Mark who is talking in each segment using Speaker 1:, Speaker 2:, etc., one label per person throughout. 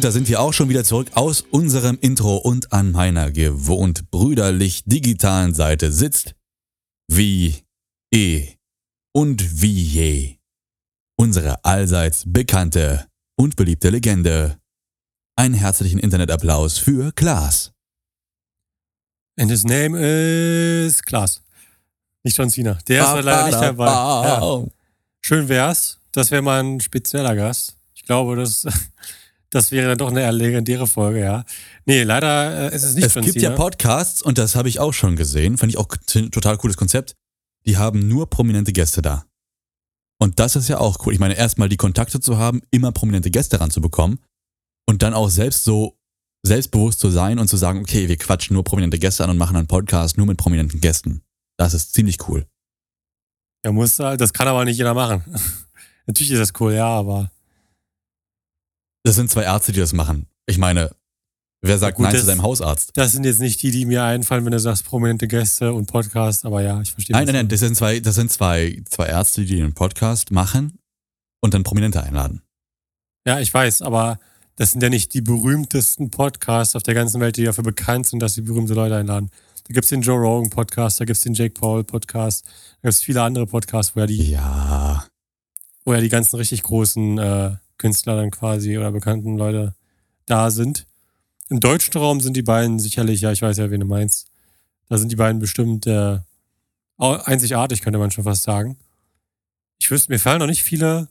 Speaker 1: Und da sind wir auch schon wieder zurück aus unserem Intro und an meiner gewohnt brüderlich digitalen Seite sitzt wie eh und wie je unsere allseits bekannte und beliebte Legende. Einen herzlichen Internetapplaus für Klaas.
Speaker 2: And his name is Klaas. Nicht John Cena. Der ist
Speaker 1: Ba,
Speaker 2: halt leider nicht
Speaker 1: da,
Speaker 2: dabei. Ja. Schön wär's. Das wäre mal ein spezieller Gast. Ich glaube, das, das wäre dann doch eine eher legendäre Folge, ja. Nee, leider äh, ist es nicht
Speaker 1: Es
Speaker 2: John
Speaker 1: gibt ja Podcasts, und das habe ich auch schon gesehen, fand ich auch total cooles Konzept. Die haben nur prominente Gäste da. Und das ist ja auch cool. Ich meine, erstmal die Kontakte zu haben, immer prominente Gäste ranzubekommen und dann auch selbst so selbstbewusst zu sein und zu sagen, okay, wir quatschen nur prominente Gäste an und machen einen Podcast nur mit prominenten Gästen. Das ist ziemlich cool.
Speaker 2: ja, muss halt, das kann aber nicht jeder machen. Natürlich ist das cool, ja, aber
Speaker 1: Das sind zwei Ärzte, die das machen. Ich meine, wer sagt
Speaker 2: gut,
Speaker 1: Nein zu
Speaker 2: das-
Speaker 1: seinem Hausarzt?
Speaker 2: das sind jetzt nicht die, die mir einfallen, wenn du sagst prominente Gäste und Podcast, aber ja, ich verstehe
Speaker 1: Nein, nein, nein, das sind zwei, das sind zwei, zwei Ärzte, die einen Podcast machen und dann Prominente einladen.
Speaker 2: Ja, ich weiß, aber das sind ja nicht die berühmtesten Podcasts auf der ganzen Welt, die dafür bekannt sind, dass sie berühmte Leute einladen. Da gibt es den Joe Rogan Podcast, da gibt es den Jake Paul Podcast, da gibt es viele andere Podcasts, wo ja die,
Speaker 1: Ja,
Speaker 2: wo ja die ganzen richtig großen äh, Künstler dann quasi oder bekannten Leute da sind. Im deutschen Raum sind die beiden sicherlich, ja, ich weiß ja, wen du meinst. Da sind die beiden bestimmt äh, einzigartig, könnte man schon fast sagen. Ich wüsste, mir fallen noch nicht viele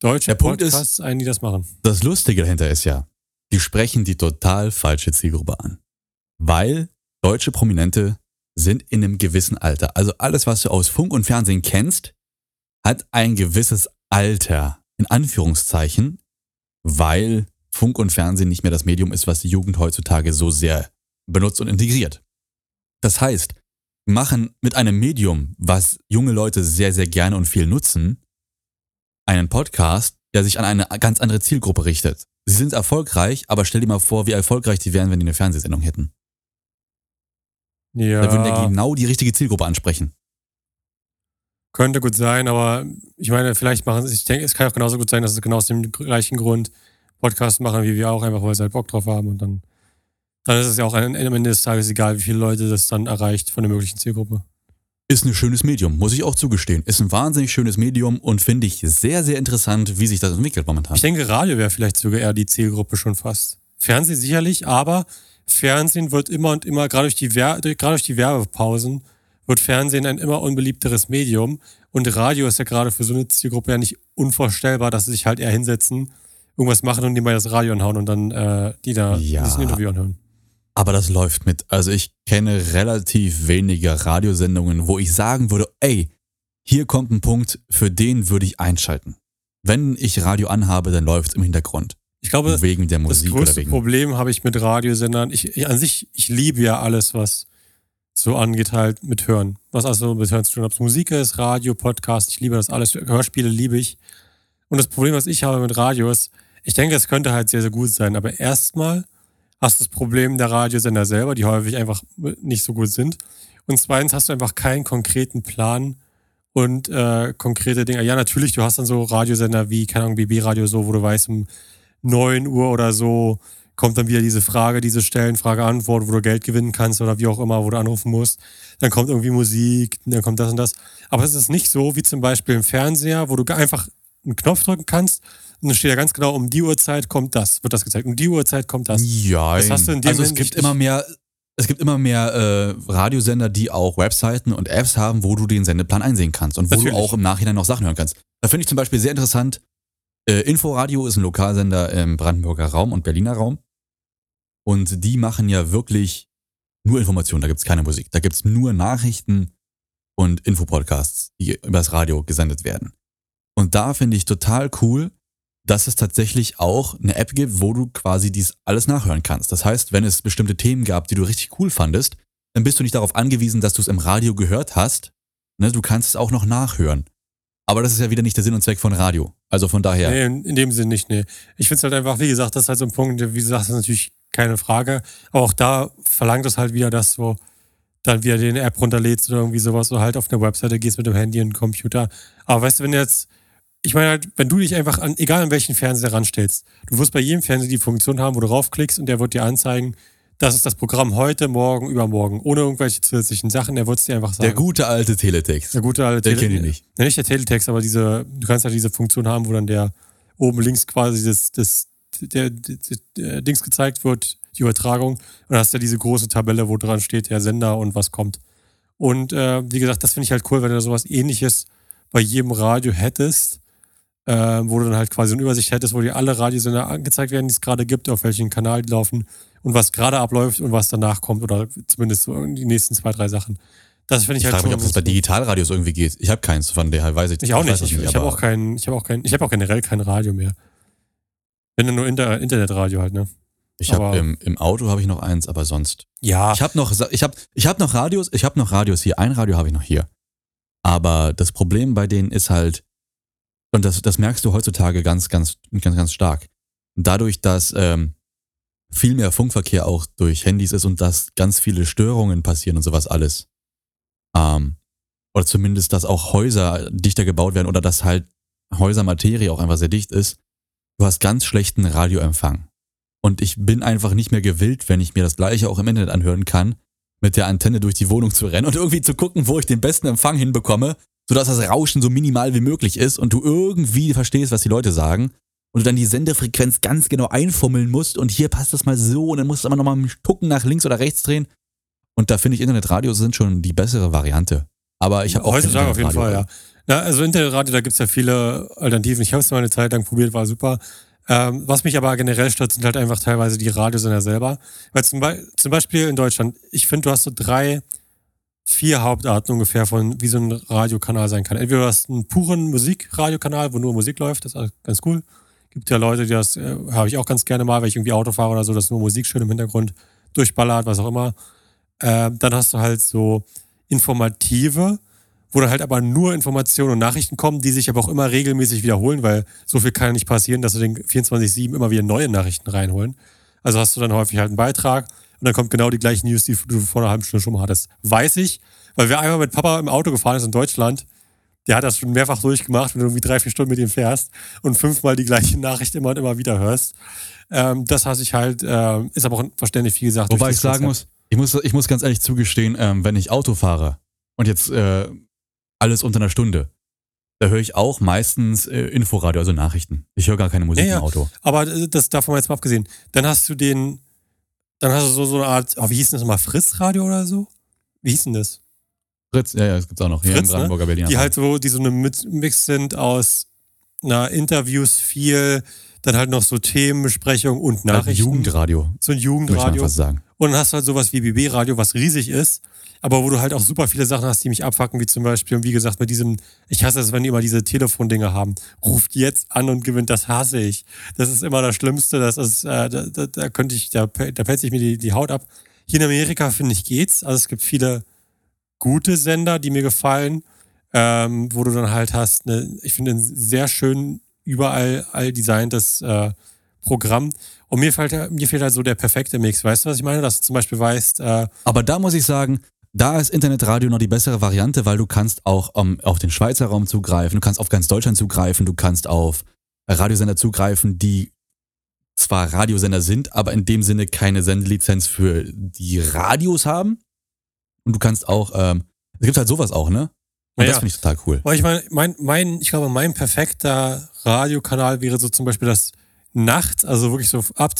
Speaker 2: deutsche
Speaker 1: Der Punkt ist-
Speaker 2: Podcasts ein, die das machen.
Speaker 1: Das Lustige dahinter ist ja, die sprechen die total falsche Zielgruppe an. Weil deutsche Prominente sind in einem gewissen Alter. Also alles, was du aus Funk und Fernsehen kennst, hat ein gewisses Alter, in Anführungszeichen, weil Funk und Fernsehen nicht mehr das Medium ist, was die Jugend heutzutage so sehr benutzt und integriert. Das heißt, wir machen mit einem Medium, was junge Leute sehr, sehr gerne und viel nutzen, einen Podcast, der sich an eine ganz andere Zielgruppe richtet. Sie sind erfolgreich, aber stell dir mal vor, wie erfolgreich die wären, wenn die eine Fernsehsendung hätten.
Speaker 2: Ja.
Speaker 1: Da würden ja genau die richtige Zielgruppe ansprechen.
Speaker 2: Könnte gut sein, aber ich meine, vielleicht machen sie, ich denke, es kann auch genauso gut sein, dass es genau aus dem gleichen Grund Podcasts machen, wie wir auch, einfach weil sie halt Bock drauf haben und dann, dann ist es ja auch am Ende des Tages egal, wie viele Leute das dann erreicht von der möglichen Zielgruppe.
Speaker 1: Ist ein schönes Medium, muss ich auch zugestehen. Ist ein wahnsinnig schönes Medium und finde ich sehr, sehr interessant, wie sich das entwickelt momentan.
Speaker 2: Ich denke, Radio wäre vielleicht sogar eher die Zielgruppe schon fast. Fernsehen sicherlich, aber Fernsehen wird immer und immer, gerade durch die, Wer durch- gerade durch die Werbepausen, wird Fernsehen ein immer unbeliebteres Medium. Und Radio ist ja gerade für so eine Zielgruppe ja nicht unvorstellbar, dass sie sich halt eher hinsetzen, irgendwas machen und nebenbei das Radio anhauen und dann äh, die da
Speaker 1: Ja.
Speaker 2: dieses Interview anhören.
Speaker 1: Aber das läuft mit. Also ich kenne relativ wenige Radiosendungen, wo ich sagen würde, ey, hier kommt ein Punkt, für den würde ich einschalten. Wenn ich Radio anhabe, dann läuft es im Hintergrund.
Speaker 2: Ich glaube,
Speaker 1: wegen der
Speaker 2: das
Speaker 1: Musik oder
Speaker 2: größte. Problem habe ich mit Radiosendern. Ich, ich an sich, ich liebe ja alles, was so angeht, halt mit Hören. Was also mit Hören zu tun. Ob es Musik ist, Radio, Podcast, ich liebe das alles. Hörspiele liebe ich. Und das Problem, was ich habe mit Radio ist, ich denke, es könnte halt sehr, sehr gut sein. Aber erstmal hast du das Problem der Radiosender selber, die häufig einfach nicht so gut sind. Und zweitens hast du einfach keinen konkreten Plan und äh, konkrete Dinge. Ja, natürlich, du hast dann so Radiosender wie, keine Ahnung, BB-Radio so, wo du weißt, um 9 Uhr oder so kommt dann wieder diese Frage, diese Stellen, Frage-Antwort, wo du Geld gewinnen kannst oder wie auch immer, wo du anrufen musst. Dann kommt irgendwie Musik, dann kommt das und das. Aber es ist nicht so wie zum Beispiel im Fernseher, wo du einfach einen Knopf drücken kannst und dann steht ja ganz genau, um die Uhrzeit kommt das, wird das gezeigt. Um die Uhrzeit kommt das.
Speaker 1: Ja,
Speaker 2: Das hast du in dem
Speaker 1: also es gibt immer mehr, es gibt immer mehr äh, Radiosender, die auch Webseiten und Apps haben, wo du den Sendeplan einsehen kannst und wo
Speaker 2: Natürlich.
Speaker 1: du auch im Nachhinein noch Sachen hören kannst. Da finde ich zum Beispiel sehr interessant. Äh, Inforadio ist ein Lokalsender im Brandenburger Raum und Berliner Raum. Und die machen ja wirklich nur Informationen, da gibt's keine Musik. Da gibt's nur Nachrichten und Infopodcasts, die übers Radio gesendet werden. Und da finde ich total cool, dass es tatsächlich auch eine App gibt, wo du quasi dies alles nachhören kannst. Das heißt, wenn es bestimmte Themen gab, die du richtig cool fandest, dann bist du nicht darauf angewiesen, dass du es im Radio gehört hast. Ne, du kannst es auch noch nachhören. Aber das ist ja wieder nicht der Sinn und Zweck von Radio. Also von daher.
Speaker 2: Nee, in, dem Sinn nicht, nee. Ich finde es halt einfach, wie gesagt, das ist halt so ein Punkt, wie gesagt, das ist natürlich keine Frage. Aber auch da verlangt es halt wieder, dass du dann wieder den App runterlädst oder irgendwie sowas oder halt auf eine Webseite gehst mit dem Handy und Computer. Aber weißt du, wenn jetzt, ich meine halt, wenn du dich einfach an, egal an welchen Fernseher ranstellst, du wirst bei jedem Fernseher die Funktion haben, wo du raufklickst und der wird dir anzeigen, das ist das Programm heute, morgen, übermorgen, ohne irgendwelche zusätzlichen Sachen. Der wird es dir einfach sagen.
Speaker 1: Der gute alte Teletext.
Speaker 2: Der gute alte
Speaker 1: Der kennt ihn nicht.
Speaker 2: Ja, nicht der Teletext, aber diese, du kannst halt diese Funktion haben, wo dann der oben links quasi das, das, der, der, der Dings gezeigt wird, die Übertragung. Und dann hast du ja diese große Tabelle, wo dran steht, der Sender und was kommt. Und äh, wie gesagt, das finde ich halt cool, wenn du sowas ähnliches bei jedem Radio hättest, äh, wo du dann halt quasi eine Übersicht hättest, wo dir alle Radiosender angezeigt werden, die es gerade gibt, auf welchen Kanal die laufen und was gerade abläuft und was danach kommt oder zumindest so die nächsten zwei, drei Sachen. Das finde ich,
Speaker 1: Ich
Speaker 2: halt
Speaker 1: frage mich, ob das bei Digitalradios irgendwie geht. Ich habe keins, von daher weiß ich
Speaker 2: ich auch nicht. Ich, ich habe auch kein, ich habe auch kein, ich habe auch generell kein Radio mehr. Wenn dann nur Inter Internetradio halt, ne?
Speaker 1: Ich habe im, im Auto habe ich noch eins, aber sonst.
Speaker 2: Ja.
Speaker 1: Ich habe noch, ich habe, ich habe noch Radios, ich habe noch Radios hier. Ein Radio habe ich noch hier. Aber das Problem bei denen ist halt, und das, das merkst du heutzutage ganz, ganz, ganz, ganz stark. Dadurch, dass ähm, viel mehr Funkverkehr auch durch Handys ist und dass ganz viele Störungen passieren und sowas alles. Ähm, oder zumindest, dass auch Häuser dichter gebaut werden oder dass halt Häusermaterie auch einfach sehr dicht ist. Du hast ganz schlechten Radioempfang. Und ich bin einfach nicht mehr gewillt, wenn ich mir das gleiche auch im Internet anhören kann, mit der Antenne durch die Wohnung zu rennen und irgendwie zu gucken, wo ich den besten Empfang hinbekomme, sodass das Rauschen so minimal wie möglich ist und du irgendwie verstehst, was die Leute sagen. Und du dann die Sendefrequenz ganz genau einfummeln musst und hier passt das mal so und dann musst du aber nochmal gucken nach links oder rechts drehen. Und da finde ich Internetradios sind schon die bessere Variante. Aber ich habe auch
Speaker 2: Heutzutage auf jeden Fall, ja. ja. Also Internetradio, da gibt es ja viele Alternativen. Ich habe es mal eine Zeit lang probiert, war super. Ähm, was mich aber generell stört, sind halt einfach teilweise die Radiosender selber. Weil zum, Be zum Beispiel in Deutschland, ich finde, du hast so drei, vier Hauptarten ungefähr von, wie so ein Radiokanal sein kann. Entweder du hast einen puren Musikradiokanal, wo nur Musik läuft, das ist ganz cool. Gibt ja Leute, die das äh, habe ich auch ganz gerne mal, wenn ich irgendwie Auto fahre oder so, dass nur Musik schön im Hintergrund durchballert, was auch immer. Ähm, dann hast du halt so informative, wo dann halt aber nur Informationen und Nachrichten kommen, die sich aber auch immer regelmäßig wiederholen, weil so viel kann ja nicht passieren, dass du den 24-7 immer wieder neue Nachrichten reinholen. Also hast du dann häufig halt einen Beitrag und dann kommt genau die gleichen News, die du vor einer halben Stunde schon mal hattest. Weiß ich, weil wer einmal mit Papa im Auto gefahren ist in Deutschland, der hat das schon mehrfach durchgemacht, wenn du irgendwie drei, vier Stunden mit ihm fährst und fünfmal die gleiche Nachricht immer und immer wieder hörst. Ähm, das hasse ich halt, ähm, ist aber auch verständlich, wie gesagt.
Speaker 1: Wobei ich sagen muss, ich muss, ich muss ganz ehrlich zugestehen, ähm, wenn ich Auto fahre und jetzt äh, alles unter einer Stunde, da höre ich auch meistens äh, Inforadio, also Nachrichten. Ich höre gar keine Musik
Speaker 2: Ja, ja.
Speaker 1: im Auto.
Speaker 2: Aber äh, das davon jetzt mal abgesehen. Dann hast du den, dann hast du so, so eine Art, oh, wie hieß denn das nochmal, Fritzradio oder so? Wie hieß denn das?
Speaker 1: Fritz, ja, ja, das gibt's auch noch hier
Speaker 2: Fritz,
Speaker 1: im
Speaker 2: ne?
Speaker 1: Brandenburger Berliner.
Speaker 2: Die halt so, die so eine Mix sind aus na, Interviews viel, dann halt noch so Themenbesprechung und
Speaker 1: Halt
Speaker 2: Nachrichten.
Speaker 1: Jugendradio,
Speaker 2: So ein
Speaker 1: möchte man
Speaker 2: Jugendradio.
Speaker 1: fast sagen.
Speaker 2: Und dann hast du halt sowas wie BB-Radio, was riesig ist, aber wo du halt auch super viele Sachen hast, die mich abfacken, wie zum Beispiel, wie gesagt, mit diesem, ich hasse es, wenn die immer diese Telefondinger haben. Ruft jetzt an und gewinnt, das hasse ich. Das ist immer das Schlimmste, das ist, äh, da, da, da könnte ich, da, da pelzt sich mir die, die Haut ab. Hier in Amerika, finde ich, geht's. Also es gibt viele gute Sender, die mir gefallen, ähm, wo du dann halt hast, ne, ich finde, sehr schön überall all designtes äh, Programm. Und mir fehlt, halt- mir fehlt halt so der perfekte Mix. Weißt du, was ich meine? Dass du zum Beispiel weißt, äh,
Speaker 1: Aber da muss ich sagen, da ist Internetradio noch die bessere Variante, weil du kannst auch ähm, auf den Schweizer Raum zugreifen, du kannst auf ganz Deutschland zugreifen, du kannst auf Radiosender zugreifen, die zwar Radiosender sind, aber in dem Sinne keine Sendelizenz für die Radios haben. Und du kannst auch, ähm, es gibt halt sowas auch, ne? Und
Speaker 2: Ja,
Speaker 1: das finde ich total cool.
Speaker 2: weil ich meine, mein, mein, ich glaube, mein perfekter Radiokanal wäre so zum Beispiel das nachts, also wirklich so ab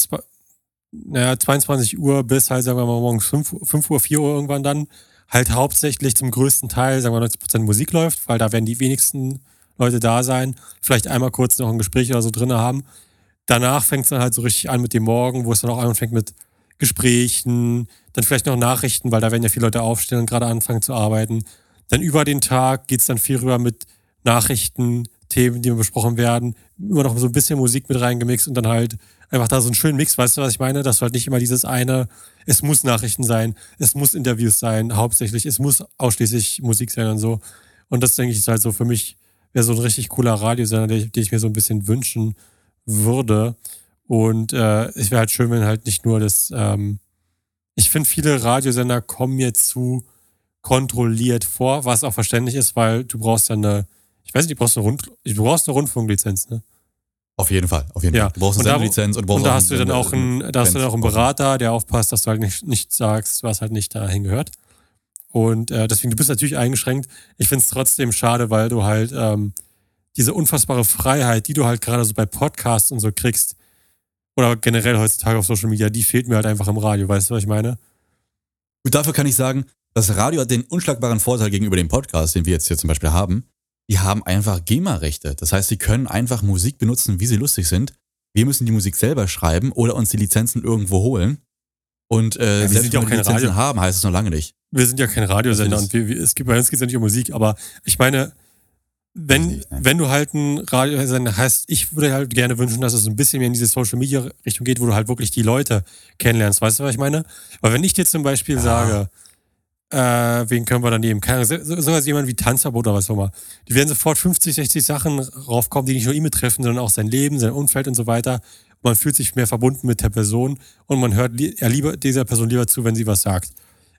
Speaker 2: naja, 22 Uhr bis halt, sagen wir mal, morgens 5, 5 Uhr, 4 Uhr irgendwann dann, halt hauptsächlich zum größten Teil, sagen wir 90 Prozent Musik läuft, weil da werden die wenigsten Leute da sein, vielleicht einmal kurz noch ein Gespräch oder so drin haben. Danach fängt es dann halt so richtig an mit dem Morgen, wo es dann auch anfängt mit Gesprächen, dann vielleicht noch Nachrichten, weil da werden ja viele Leute aufstehen und gerade anfangen zu arbeiten. Dann über den Tag geht es dann viel rüber mit Nachrichten, Themen, die besprochen werden, immer noch so ein bisschen Musik mit reingemixt und dann halt einfach da so einen schönen Mix, weißt du, was ich meine? Dass du halt nicht immer dieses eine, es muss Nachrichten sein, es muss Interviews sein, hauptsächlich, es muss ausschließlich Musik sein und so. Und das, denke ich, ist halt so für mich, wäre so ein richtig cooler Radiosender, den, den ich mir so ein bisschen wünschen würde. Und äh, es wäre halt schön, wenn halt nicht nur das, ähm, ich finde, viele Radiosender kommen mir zu kontrolliert vor, was auch verständlich ist, weil du brauchst ja eine, ich weiß nicht, du brauchst eine, Rund, du brauchst eine Rundfunklizenz, ne?
Speaker 1: Auf jeden Fall, auf jeden
Speaker 2: Ja.
Speaker 1: Fall. Du brauchst eine
Speaker 2: da-
Speaker 1: Sendelizenz und, brauchst
Speaker 2: Und da hast du dann auch einen, da hast du dann auch einen. Berater, der aufpasst, dass du halt nicht, nicht sagst, was halt nicht dahin gehört. Und äh, deswegen, du bist natürlich eingeschränkt. Ich finde es trotzdem schade, weil du halt ähm, diese unfassbare Freiheit, die du halt gerade so bei Podcasts und so kriegst, oder generell heutzutage auf Social Media, die fehlt mir halt einfach im Radio. Weißt du, was ich meine?
Speaker 1: Gut, dafür kann ich sagen, das Radio hat den unschlagbaren Vorteil gegenüber dem Podcast, den wir jetzt hier zum Beispiel haben. Die haben einfach GEMA-Rechte. Das heißt, sie können einfach Musik benutzen, wie sie lustig sind. Wir müssen die Musik selber schreiben oder uns die Lizenzen irgendwo holen. Und äh,
Speaker 2: Ja, wir
Speaker 1: selbst
Speaker 2: sind ja
Speaker 1: wenn
Speaker 2: auch
Speaker 1: wir Lizenzen
Speaker 2: Radio.
Speaker 1: haben, heißt es noch lange nicht.
Speaker 2: Wir sind ja kein Radiosender und wir, wir, es gibt, bei uns geht es ja nicht um Musik, aber ich meine, wenn,
Speaker 1: Nicht,
Speaker 2: wenn du halt ein Radiosender hast, ich würde halt gerne wünschen, dass es ein bisschen mehr in diese Social Media Richtung geht, wo du halt wirklich die Leute kennenlernst. Weißt du, was ich meine? Weil wenn ich dir zum Beispiel
Speaker 1: Ja.
Speaker 2: sage, äh, wen können wir dann nehmen? Keine so- sogar jemand wie Tanzverbot oder was auch immer. Die werden sofort 50, 60 Sachen raufkommen, die nicht nur ihn betreffen, sondern auch sein Leben, sein Umfeld und so weiter. Man fühlt sich mehr verbunden mit der Person und man hört li lieber dieser Person lieber zu, wenn sie was sagt.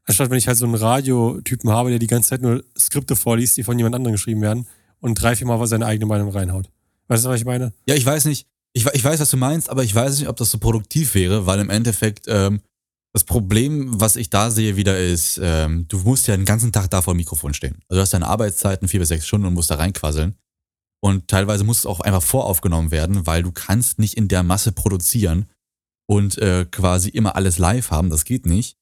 Speaker 2: Anstatt wenn ich halt so einen Radiotypen habe, der die ganze Zeit nur Skripte vorliest, die von jemand anderem geschrieben werden und drei, vier Mal seine eigene Meinung reinhaut. Weißt du, was ich meine?
Speaker 1: Ja, ich weiß nicht. Ich, ich weiß, was du meinst, aber ich weiß nicht, ob das so produktiv wäre, weil im Endeffekt ähm, das Problem, was ich da sehe, wieder ist, ähm, du musst ja den ganzen Tag da vor dem Mikrofon stehen. Also du hast deine Arbeitszeiten vier bis sechs Stunden und musst da reinquasseln. Und teilweise muss es auch einfach voraufgenommen werden, weil du kannst nicht in der Masse produzieren und äh, quasi immer alles live haben. Das geht nicht.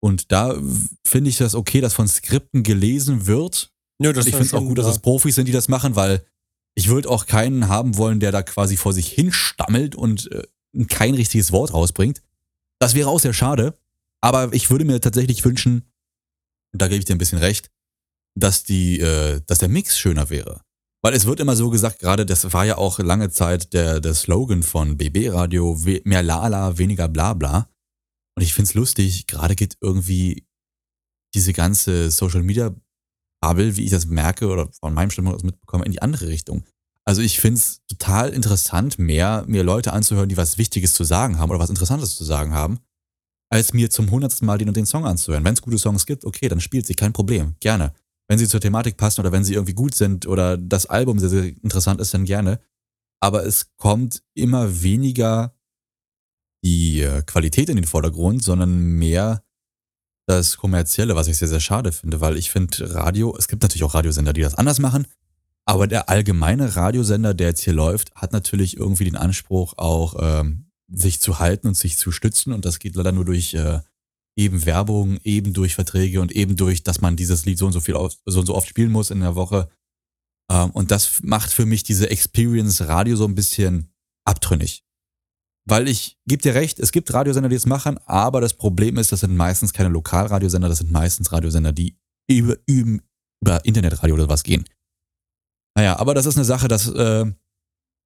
Speaker 1: Und da finde ich das okay, dass von Skripten gelesen wird,
Speaker 2: Ja, das
Speaker 1: ich finde es auch gut, dass es Profis sind, die das machen, weil ich würde auch keinen haben wollen, der da quasi vor sich hinstammelt und äh, kein richtiges Wort rausbringt. Das wäre auch sehr schade. Aber ich würde mir tatsächlich wünschen, da gebe ich dir ein bisschen recht, dass die, äh, dass der Mix schöner wäre. Weil es wird immer so gesagt, gerade das war ja auch lange Zeit der, der Slogan von BB Radio, mehr Lala, weniger Blabla. Und ich find's lustig, gerade geht irgendwie diese ganze Social Media Bubble, wie ich das merke oder von meinem Stimmung aus mitbekomme, in die andere Richtung. Also ich find's total interessant, mehr mir Leute anzuhören, die was Wichtiges zu sagen haben oder was Interessantes zu sagen haben, als mir zum hundertsten Mal den und den Song anzuhören. Wenn es gute Songs gibt, okay, dann spielt sie, kein Problem, gerne. Wenn sie zur Thematik passen oder wenn sie irgendwie gut sind oder das Album sehr, sehr interessant ist, dann gerne. Aber es kommt immer weniger die äh, Qualität in den Vordergrund, sondern mehr das Kommerzielle, was ich sehr, sehr schade finde, weil ich finde Radio, es gibt natürlich auch Radiosender, die das anders machen, aber der allgemeine Radiosender, der jetzt hier läuft, hat natürlich irgendwie den Anspruch, auch ähm, sich zu halten und sich zu stützen und das geht leider nur durch äh, eben Werbung, eben durch Verträge und eben durch, dass man dieses Lied so und so viel auf, so und so oft spielen muss in der Woche. Ähm, und das macht für mich diese Experience Radio so ein bisschen abtrünnig. Weil ich gebe dir recht, es gibt Radiosender, die es machen, aber das Problem ist, das sind meistens keine Lokalradiosender, das sind meistens Radiosender, die über, über, über Internetradio oder was gehen. Naja, aber das ist eine Sache, das äh,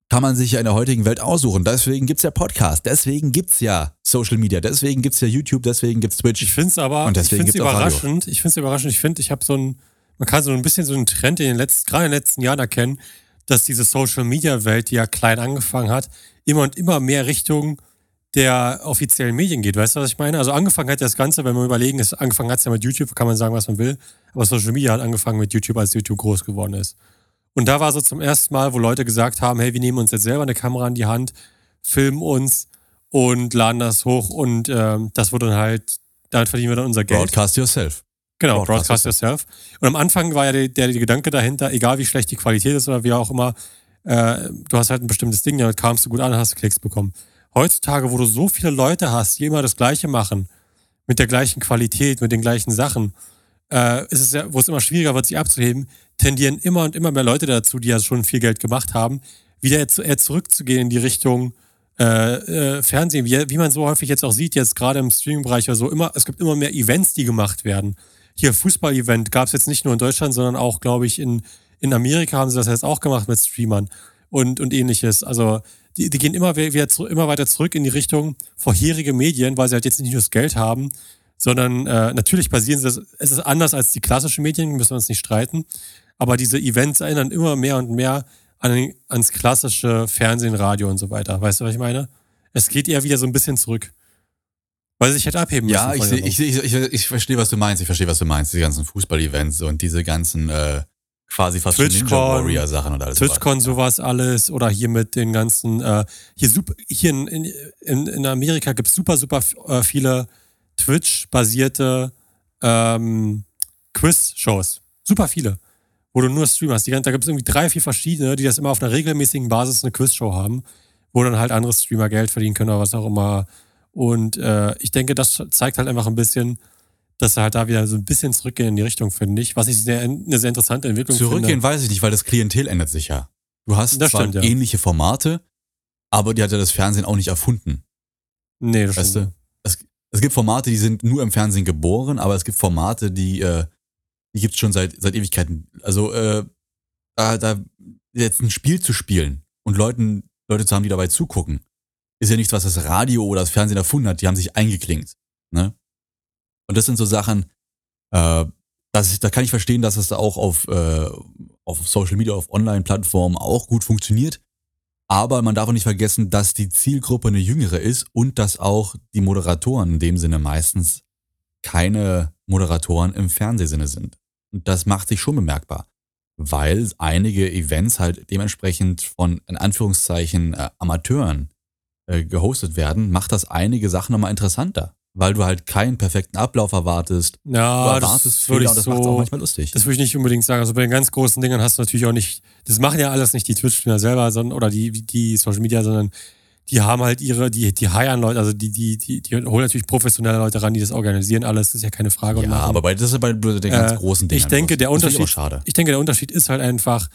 Speaker 1: kann man sich ja in der heutigen Welt aussuchen. Deswegen gibt's ja Podcast, deswegen gibt's ja Social Media, deswegen gibt's ja YouTube, deswegen gibt's Twitch.
Speaker 2: Ich finde es aber
Speaker 1: Und
Speaker 2: ich
Speaker 1: deswegen
Speaker 2: find's
Speaker 1: auch Radio.
Speaker 2: überraschend. Ich finde es überraschend. Ich finde, ich habe so ein, man kann so ein bisschen so einen Trend in den letzten, gerade in den letzten Jahren erkennen, dass diese Social Media Welt, die ja klein angefangen hat, immer und immer mehr Richtung der offiziellen Medien geht. Weißt du, was ich meine? Also angefangen hat das Ganze, wenn wir überlegen, es angefangen hat es ja mit YouTube, kann man sagen, was man will. Aber Social Media hat angefangen mit YouTube, als YouTube groß geworden ist. Und da war so zum ersten Mal, wo Leute gesagt haben, hey, wir nehmen uns jetzt selber eine Kamera in die Hand, filmen uns und laden das hoch und ähm, das wird dann halt, damit verdienen wir dann unser Geld.
Speaker 1: Broadcast yourself.
Speaker 2: Genau,
Speaker 1: Broadcast
Speaker 2: Broadcast yourself. Und am Anfang war ja der, der, der Gedanke dahinter, egal wie schlecht die Qualität ist oder wie auch immer, äh, du hast halt ein bestimmtes Ding, damit kamst du gut an hast Klicks bekommen. Heutzutage, wo du so viele Leute hast, die immer das Gleiche machen, mit der gleichen Qualität, mit den gleichen Sachen, äh, ist es ja, wo es immer schwieriger wird, sich abzuheben, tendieren immer und immer mehr Leute dazu, die ja schon viel Geld gemacht haben, wieder eher zurückzugehen in die Richtung äh, äh, Fernsehen, wie, wie man so häufig jetzt auch sieht, jetzt gerade im Streaming-Bereich oder so, immer, es gibt immer mehr Events, die gemacht werden. hier Fußball-Event gab es jetzt nicht nur in Deutschland, sondern auch, glaube ich, in, in Amerika haben sie das jetzt auch gemacht mit Streamern und, und ähnliches. Also die, die gehen immer, wieder, immer weiter zurück in die Richtung vorherige Medien, weil sie halt jetzt nicht nur das Geld haben, sondern äh, natürlich basieren sie das, es ist anders als die klassischen Medien, müssen wir uns nicht streiten, aber diese Events erinnern immer mehr und mehr an, ans klassische Fernsehen, Radio und so weiter. Weißt du, was ich meine? Es geht eher wieder so ein bisschen zurück. Weil sie sich halt abheben
Speaker 1: müssen. Ja, ich, ich, ich, ich, verstehe, was du meinst. Ich verstehe, was du meinst. Die ganzen Fußball-Events und diese ganzen äh, quasi fast Ninja Warrior Sachen und alles.
Speaker 2: TwitchCon, sowas alles. Oder hier mit den ganzen, äh, hier, super, hier in, in, in Amerika gibt es super, super äh, viele Twitch-basierte ähm, Quiz-Shows. Super viele. Wo du nur streamst. da gibt es irgendwie drei, vier verschiedene, die das immer auf einer regelmäßigen Basis eine Quiz-Show haben, wo dann halt andere Streamer Geld verdienen können oder was auch immer. Und äh, ich denke, das zeigt halt einfach ein bisschen, dass sie halt da wieder so ein bisschen zurückgehen in die Richtung, finde ich. Was ich sehr, eine sehr interessante Entwicklung
Speaker 1: Zurückgehen finde. weiß ich nicht, weil das Klientel ändert sich ja. Du hast das zwar stimmt, ja. ähnliche Formate, aber die hat ja das Fernsehen auch nicht erfunden.
Speaker 2: Nee, das
Speaker 1: weißt stimmt. Du? Es, gibt Formate, die sind nur im Fernsehen geboren, aber es gibt Formate, die, äh, die gibt es schon seit, seit Ewigkeiten. Also, äh, da, da jetzt ein Spiel zu spielen und Leuten, Leute zu haben, die dabei zugucken, ist ja nichts, was das Radio oder das Fernsehen erfunden hat. Die haben sich eingeklinkt. Ne? Und das sind so Sachen, äh, ich, da kann ich verstehen, dass es da auch auf, äh, auf Social Media, auf Online-Plattformen auch gut funktioniert. Aber man darf auch nicht vergessen, dass die Zielgruppe eine jüngere ist und dass auch die Moderatoren in dem Sinne meistens keine Moderatoren im Fernsehsinne sind. Und das macht sich schon bemerkbar, weil einige Events halt dementsprechend von, in Anführungszeichen, äh, Amateuren äh, gehostet werden, macht das einige Sachen nochmal interessanter weil du halt keinen perfekten Ablauf erwartest.
Speaker 2: Ja, du erwartest das Fehler und das so, macht auch manchmal lustig. Das würde ich nicht unbedingt sagen. Also bei den ganz großen Dingen hast du natürlich auch nicht, das machen ja alles nicht die Twitch-Streamer selber sondern, oder die, die Social Media, sondern die haben halt ihre, die, die heiern Leute, also die, die, die, die holen natürlich professionelle Leute ran, die das organisieren, alles, das ist ja keine Frage.
Speaker 1: Ja, aber bei, das ist bei den ganz äh, großen Dingen.
Speaker 2: Ich denke, der Unterschied, ich denke, der Unterschied ist halt einfach,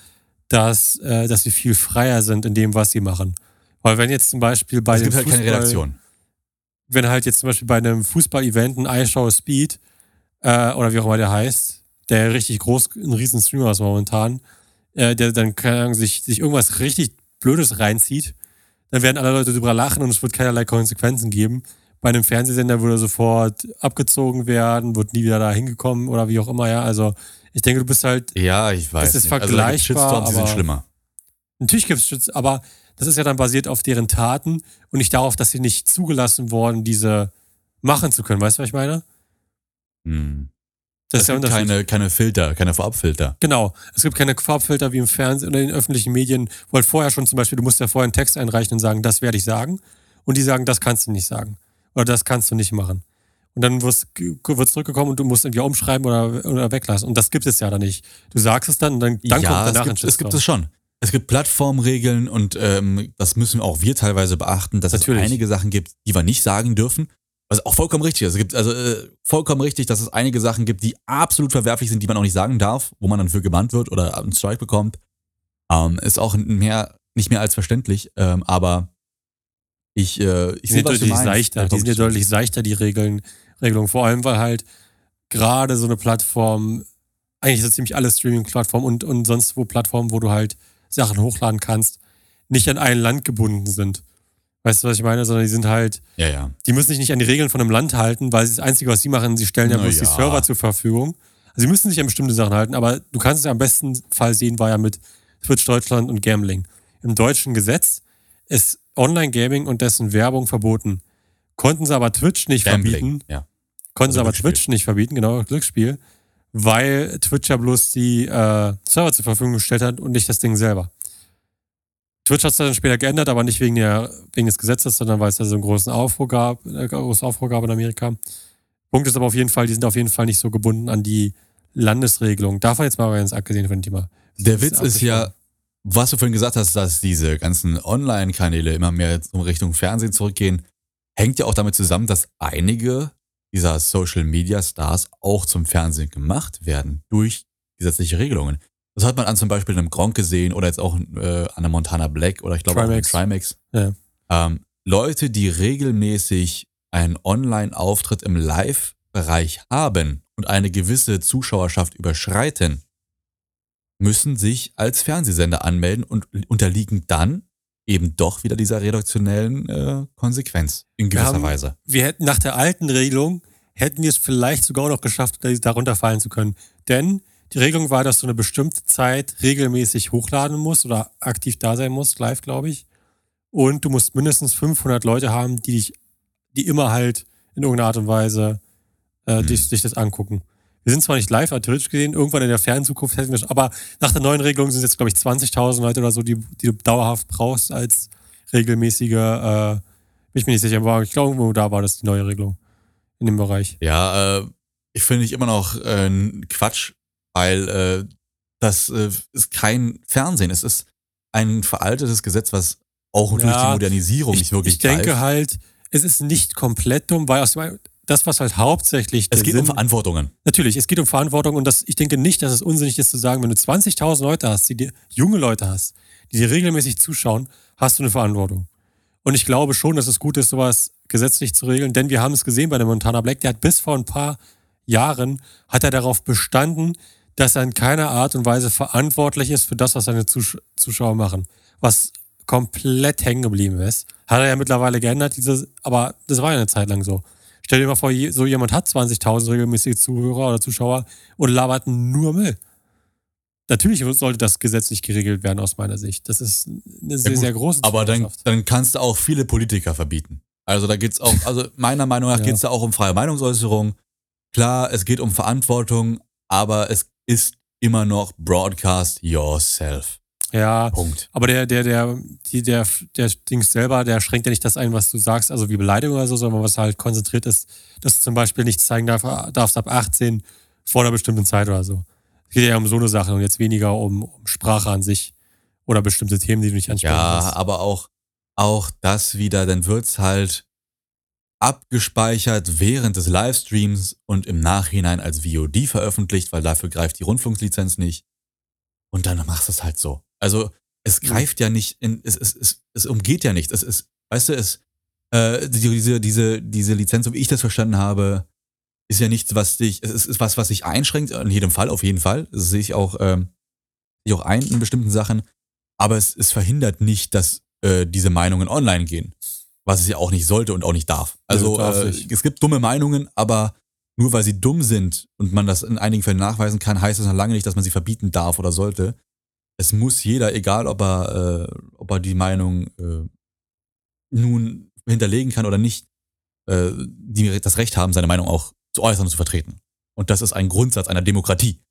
Speaker 2: dass, äh, dass sie viel freier sind in dem, was sie machen. Weil wenn jetzt zum Beispiel bei
Speaker 1: es gibt halt Fußball, keine Redaktion
Speaker 2: wenn halt jetzt zum Beispiel bei einem Fußball-Event ein iShow Speed äh, oder wie auch immer der heißt, der richtig groß, ein riesen Streamer ist momentan, äh, der dann keine sich, sich irgendwas richtig Blödes reinzieht, dann werden alle Leute drüber lachen und es wird keinerlei Konsequenzen geben. Bei einem Fernsehsender würde er sofort abgezogen werden, wird nie wieder da hingekommen oder wie auch immer, ja. Also ich denke, du bist halt.
Speaker 1: Ja, ich weiß.
Speaker 2: Das ist nicht. vergleichbar. Also,
Speaker 1: Shitstorms, die sind schlimmer.
Speaker 2: Natürlich gibt es Shitstorms, aber das ist ja dann basiert auf deren Taten und nicht darauf, dass sie nicht zugelassen worden, diese machen zu können. Weißt du, was ich meine?
Speaker 1: Hm. Das es ist ja gibt keine, keine Filter, keine Vorabfilter.
Speaker 2: Genau. Es gibt keine Vorabfilter wie im Fernsehen oder in den öffentlichen Medien, wo halt vorher schon zum Beispiel, du musst ja vorher einen Text einreichen und sagen, das werde ich sagen. Und die sagen, das kannst du nicht sagen. Oder das kannst du nicht machen. Und dann wird zurückgekommen und du musst entweder umschreiben oder, oder weglassen. Und das gibt es ja dann nicht. Du sagst es dann und dann, dann
Speaker 1: ja, kommt danach es gibt, es gibt es schon. Es gibt Plattformregeln und ähm, das müssen auch wir teilweise beachten, dass Natürlich. es einige Sachen gibt, die wir nicht sagen dürfen. Was auch vollkommen richtig ist. Es gibt also äh, vollkommen richtig, dass es einige Sachen gibt, die absolut verwerflich sind, die man auch nicht sagen darf, wo man dann für gebannt wird oder einen Strike bekommt. Ähm, ist auch mehr, nicht mehr als verständlich. Ähm, aber ich, äh, ich
Speaker 2: sehe deutlich seichter. Die sind ja deutlich seichter, die Regeln, Regelungen. Vor allem, weil halt gerade so eine Plattform, eigentlich so ziemlich alle Streaming-Plattformen und, und sonst wo Plattformen, wo du halt Sachen hochladen kannst, nicht an ein Land gebunden sind. Weißt du, was ich meine? Sondern die sind halt,
Speaker 1: ja, ja.
Speaker 2: die müssen sich nicht an die Regeln von einem Land halten, weil das Einzige, was sie machen, sie stellen ja bloß ja. die Server zur Verfügung. Also sie müssen sich an bestimmte Sachen halten, aber du kannst es ja am besten Fall sehen, war ja mit Twitch Deutschland und Gambling. Im deutschen Gesetz ist Online-Gaming und dessen Werbung verboten. Konnten sie aber Twitch nicht Gambling, verbieten.
Speaker 1: Ja.
Speaker 2: Konnten also sie aber Glücksspiel. Twitch nicht verbieten, genau, Glücksspiel weil Twitch ja bloß die äh, Server zur Verfügung gestellt hat und nicht das Ding selber. Twitch hat es dann später geändert, aber nicht wegen, der, wegen des Gesetzes, sondern weil es da so einen großen Aufruhr gab, äh, großen Aufruhr gab in Amerika. Punkt ist aber auf jeden Fall, die sind auf jeden Fall nicht so gebunden an die Landesregelung. Davon jetzt mal ganz abgesehen von dem Thema.
Speaker 1: Der Witz ist ja, was du vorhin gesagt hast, dass diese ganzen Online-Kanäle immer mehr in Richtung Fernsehen zurückgehen, hängt ja auch damit zusammen, dass einige dieser Social Media Stars auch zum Fernsehen gemacht werden durch gesetzliche Regelungen. Das hat man an zum Beispiel einem Gronk gesehen oder jetzt auch äh, an einem Montana Black oder ich glaube auch an Trimax. Ja. Ähm, Leute, die regelmäßig einen Online-Auftritt im Live-Bereich haben und eine gewisse Zuschauerschaft überschreiten, müssen sich als Fernsehsender anmelden und unterliegen dann eben doch wieder dieser redaktionellen äh, Konsequenz in gewisser
Speaker 2: haben,
Speaker 1: Weise.
Speaker 2: Wir hätten nach der alten Regelung, hätten wir es vielleicht sogar noch geschafft, darunter fallen zu können. Denn die Regelung war, dass du eine bestimmte Zeit regelmäßig hochladen musst oder aktiv da sein musst, live, glaube ich. Und du musst mindestens 500 Leute haben, die dich, die immer halt in irgendeiner Art und Weise äh, hm. dich, dich das angucken. Wir sind zwar nicht live, aber theoretisch gesehen, irgendwann in der fernen Zukunft hätten wir, aber nach der neuen Regelung sind es jetzt, glaube ich, 20.000 Leute oder so, die, die du dauerhaft brauchst als regelmäßige, äh, bin ich mir nicht sicher, aber ich glaube, irgendwo da war das die neue Regelung in dem Bereich.
Speaker 1: Ja, äh, ich finde ich immer noch äh, Quatsch, weil äh, das äh, ist kein Fernsehen. Es ist ein veraltetes Gesetz, was auch ja, durch die Modernisierung
Speaker 2: ich,
Speaker 1: nicht wirklich
Speaker 2: Ich denke greift. halt, es ist nicht komplett dumm, weil aus das, was halt hauptsächlich.
Speaker 1: Es geht Sinn, um Verantwortungen.
Speaker 2: Natürlich, es geht um Verantwortung und das, ich denke nicht, dass es unsinnig ist zu sagen, wenn du 20.000 Leute hast, die dir, junge Leute hast, die dir regelmäßig zuschauen, hast du eine Verantwortung. Und ich glaube schon, dass es gut ist, sowas gesetzlich zu regeln, denn wir haben es gesehen bei dem Montana Black, der hat bis vor ein paar Jahren, hat er darauf bestanden, dass er in keiner Art und Weise verantwortlich ist für das, was seine Zus Zuschauer machen. Was komplett hängen geblieben ist. Hat er ja mittlerweile geändert, diese, aber das war ja eine Zeit lang so. Stell dir mal vor, so jemand hat 20.000 regelmäßige Zuhörer oder Zuschauer und labert nur Müll. Natürlich sollte das gesetzlich geregelt werden, aus meiner Sicht. Das ist eine sehr, ja sehr große
Speaker 1: Aber dann, dann kannst du auch viele Politiker verbieten. Also da geht es auch, also meiner Meinung nach ja. geht es da auch um freie Meinungsäußerung. Klar, es geht um Verantwortung, aber es ist immer noch Broadcast Yourself.
Speaker 2: Ja, Punkt. Aber der, der, der, die, der, der Dings selber, der schränkt ja nicht das ein, was du sagst, also wie Beleidigung oder so, sondern was halt konzentriert ist, dass du zum Beispiel nicht zeigen darf, darfst ab 18 vor einer bestimmten Zeit oder so. Es geht ja um so eine Sache und jetzt weniger um, um Sprache an sich oder bestimmte Themen, die du nicht ansprechen
Speaker 1: Ja, hast. aber auch, auch das wieder, dann wird's halt abgespeichert während des Livestreams und im Nachhinein als VOD veröffentlicht, weil dafür greift die Rundfunklizenz nicht. Und dann machst du es halt so. Also es greift ja nicht in, es, es, es, es umgeht ja nicht. Es ist, weißt du, es, äh, diese, diese, diese Lizenz, so wie ich das verstanden habe, ist ja nichts, was dich, es ist was, was sich einschränkt, in jedem Fall, auf jeden Fall. Das sehe ich auch, ähm, sehe ich auch ein in bestimmten Sachen. Aber es, es verhindert nicht, dass äh, diese Meinungen online gehen. Was es ja auch nicht sollte und auch nicht darf. Also äh, es gibt dumme Meinungen, aber nur weil sie dumm sind und man das in einigen Fällen nachweisen kann, heißt das noch lange nicht, dass man sie verbieten darf oder sollte es muss jeder, egal ob er, äh, ob er die Meinung äh, nun hinterlegen kann oder nicht, äh, die das Recht haben, seine Meinung auch zu äußern und zu vertreten. Und das ist ein Grundsatz einer Demokratie.